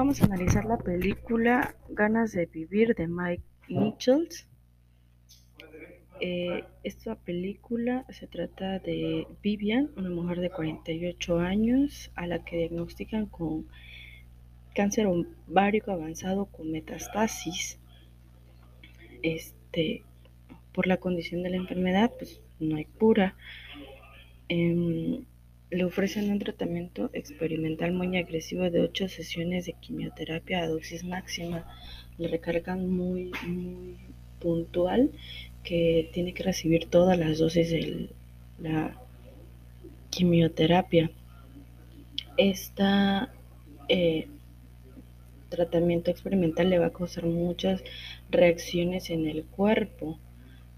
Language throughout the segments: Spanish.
Vamos a analizar la película Ganas de Vivir de Mike Nichols. Eh, esta película se trata de Vivian, una mujer de 48 años a la que diagnostican con cáncer ovárico avanzado con metastasis. Este, por la condición de la enfermedad, pues no hay cura. Em, le ofrecen un tratamiento experimental muy agresivo de ocho sesiones de quimioterapia a dosis máxima. Le recargan muy, muy puntual que tiene que recibir todas las dosis de la quimioterapia. Este tratamiento experimental le va a causar muchas reacciones en el cuerpo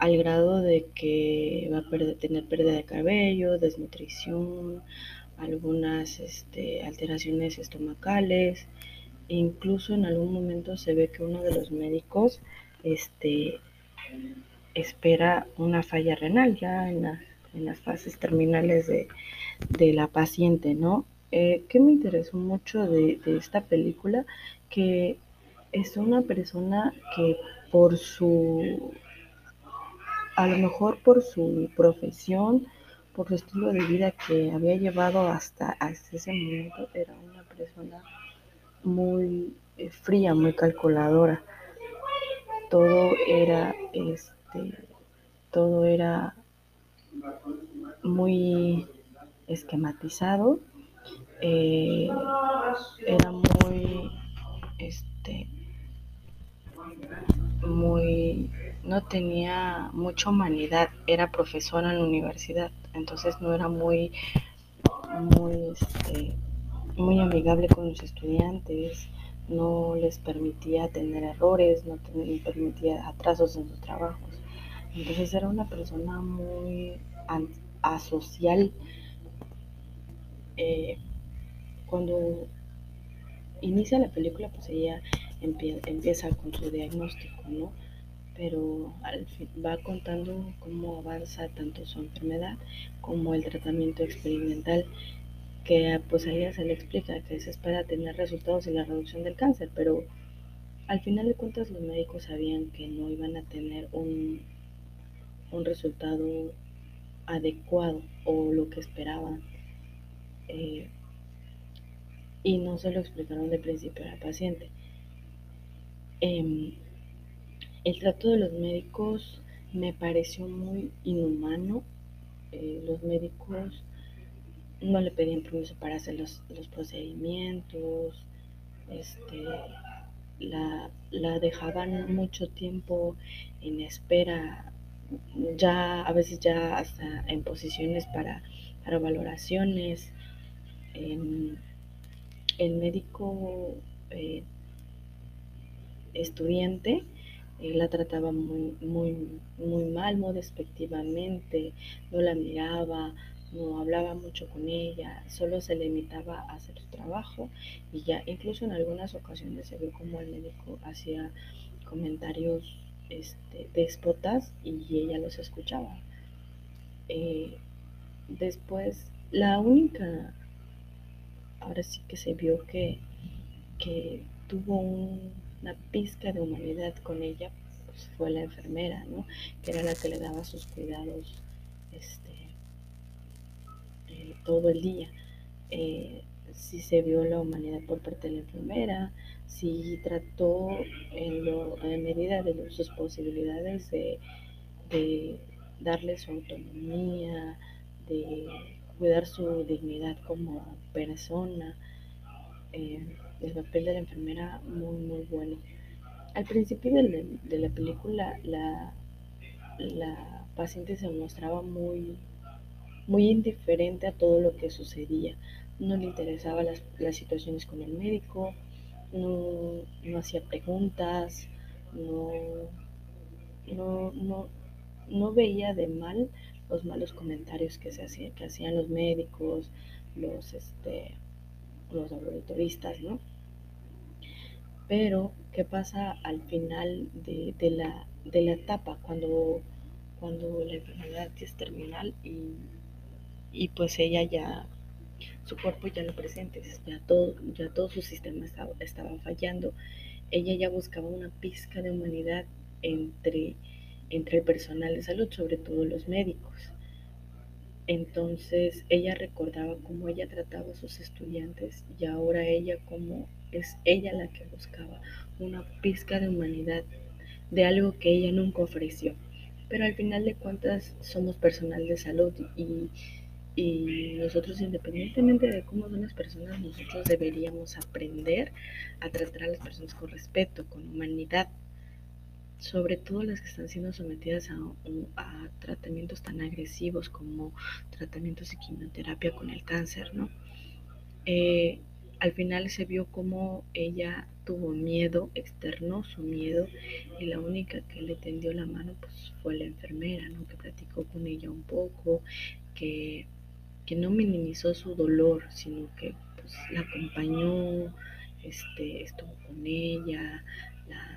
al grado de que va a tener pérdida de cabello, desnutrición, algunas este, alteraciones estomacales, e incluso en algún momento se ve que uno de los médicos este, espera una falla renal ya en, las fases terminales de, la paciente, ¿no? Eh, ¿Qué me interesó mucho de, de esta película? Que es una persona que por su a lo mejor por su profesión, por su estilo de vida que había llevado hasta, ese momento, era una persona muy eh, fría, muy calculadora. Todo era, este, todo era muy esquematizado, eh, era muy, este, muy no tenía mucha humanidad, era profesora en la universidad, entonces no era muy, muy, este, muy amigable con los estudiantes, no les permitía tener errores, no permitía atrasos en sus trabajos. Entonces era una persona muy asocial. Eh, cuando inicia la película, pues ella empieza con su diagnóstico, ¿no? Pero al fin va contando cómo avanza tanto su enfermedad como el tratamiento experimental que pues a ella se le explica que se espera tener resultados en la reducción del cáncer, pero al final de cuentas los médicos sabían que no iban a tener un, un resultado adecuado o lo que esperaban. Eh, y no se lo explicaron de principio a la paciente. Em, el trato de los médicos me pareció muy inhumano. Eh, los médicos no le pedían permiso para hacer los, procedimientos, este, la, dejaban mucho tiempo en espera, ya a veces ya hasta en posiciones para, valoraciones. el médico eh, estudiante él la trataba muy, muy, muy mal, muy despectivamente, no la miraba, no hablaba mucho con ella, solo se limitaba a hacer su trabajo y ya incluso en algunas ocasiones se vio como el médico hacía comentarios este, déspotas y ella los escuchaba. Eh, después, la única, ahora sí que se vio que, que tuvo un una pizca de humanidad con ella pues fue la enfermera, ¿no? Que era la que le daba sus cuidados este, eh, todo el día. Eh, si se vio la humanidad por parte de la enfermera, si trató en, lo, medida de sus posibilidades de, darle su autonomía, de cuidar su dignidad como persona. Eh, el papel de la enfermera muy, muy bueno. Al principio de la, película, la, la paciente se mostraba muy, muy indiferente a todo lo que sucedía. No le interesaban las, las situaciones con el médico, no, no hacía preguntas, no, no, no, no veía de mal los malos comentarios que se hacían, que hacían los médicos, los este los laboratoristas, ¿no? Pero, ¿qué pasa al final de, la, de la etapa cuando, cuando la enfermedad es terminal y, y pues ella ya su cuerpo ya lo presente, ya todo, ya todo su sistema estaba, estaba fallando. Ella ya buscaba una pizca de humanidad entre, entre el personal de salud, sobre todo los médicos. Entonces ella recordaba cómo ella trataba a sus estudiantes y ahora ella como es ella la que buscaba una pizca de humanidad de algo que ella nunca ofreció. Pero al final de cuentas somos personal de salud y, y nosotros independientemente de cómo son las personas, nosotros deberíamos aprender a tratar a las personas con respeto, con humanidad, sobre todo las que están siendo sometidas a, tratamientos tan agresivos como tratamientos de quimioterapia con el cáncer, ¿no? Eh, al final se vio como ella tuvo miedo, externó su miedo y la única que le tendió la mano pues fue la enfermera, ¿no? Que platicó con ella un poco, que, que no minimizó su dolor, sino que pues, la acompañó, este, estuvo con ella,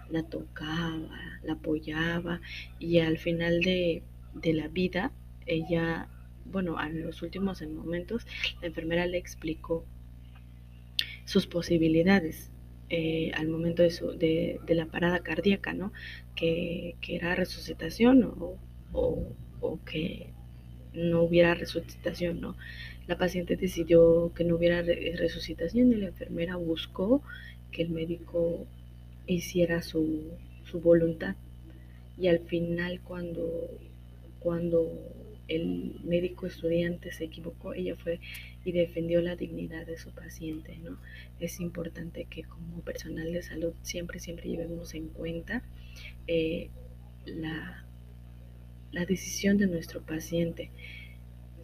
la, tocaba, la apoyaba y al final de, de la vida, ella, bueno, en los últimos momentos, la enfermera le explicó sus posibilidades eh, al momento de, su, de, la parada cardíaca, ¿no? Que, que era resucitación o, o, o, que no hubiera resucitación, ¿no? La paciente decidió que no hubiera resucitación y la enfermera buscó que el médico hiciera su, su voluntad. Y al final cuando, cuando el médico estudiante se equivocó, ella fue y defendió la dignidad de su paciente, ¿no? Es importante que como personal de salud siempre, siempre llevemos en cuenta eh, la, la decisión de nuestro paciente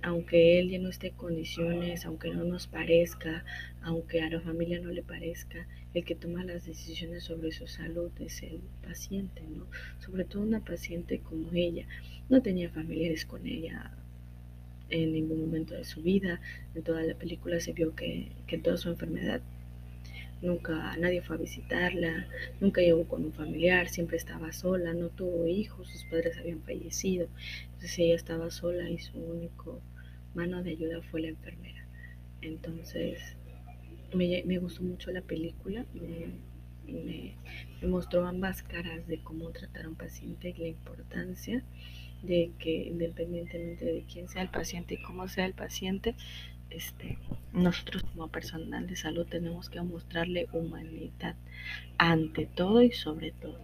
aunque él ya no esté en condiciones, aunque no nos parezca, aunque a la familia no le parezca, el que toma las decisiones sobre su salud es el paciente, ¿no? Sobre todo una paciente como ella. No tenía familiares con ella en ningún momento de su vida. En toda la película se vio que, que toda su enfermedad nunca nadie fue a visitarla, nunca llegó con un familiar, siempre estaba sola, no tuvo hijos, sus padres habían fallecido, entonces ella estaba sola y su único mano de ayuda fue la enfermera. Entonces me, me gustó mucho la película, me, me, me, mostró ambas caras de cómo tratar a un paciente y la importancia de que independientemente de quién sea el paciente y cómo sea el paciente, este, nosotros como personal de salud tenemos que mostrarle humanidad ante todo y sobre todo.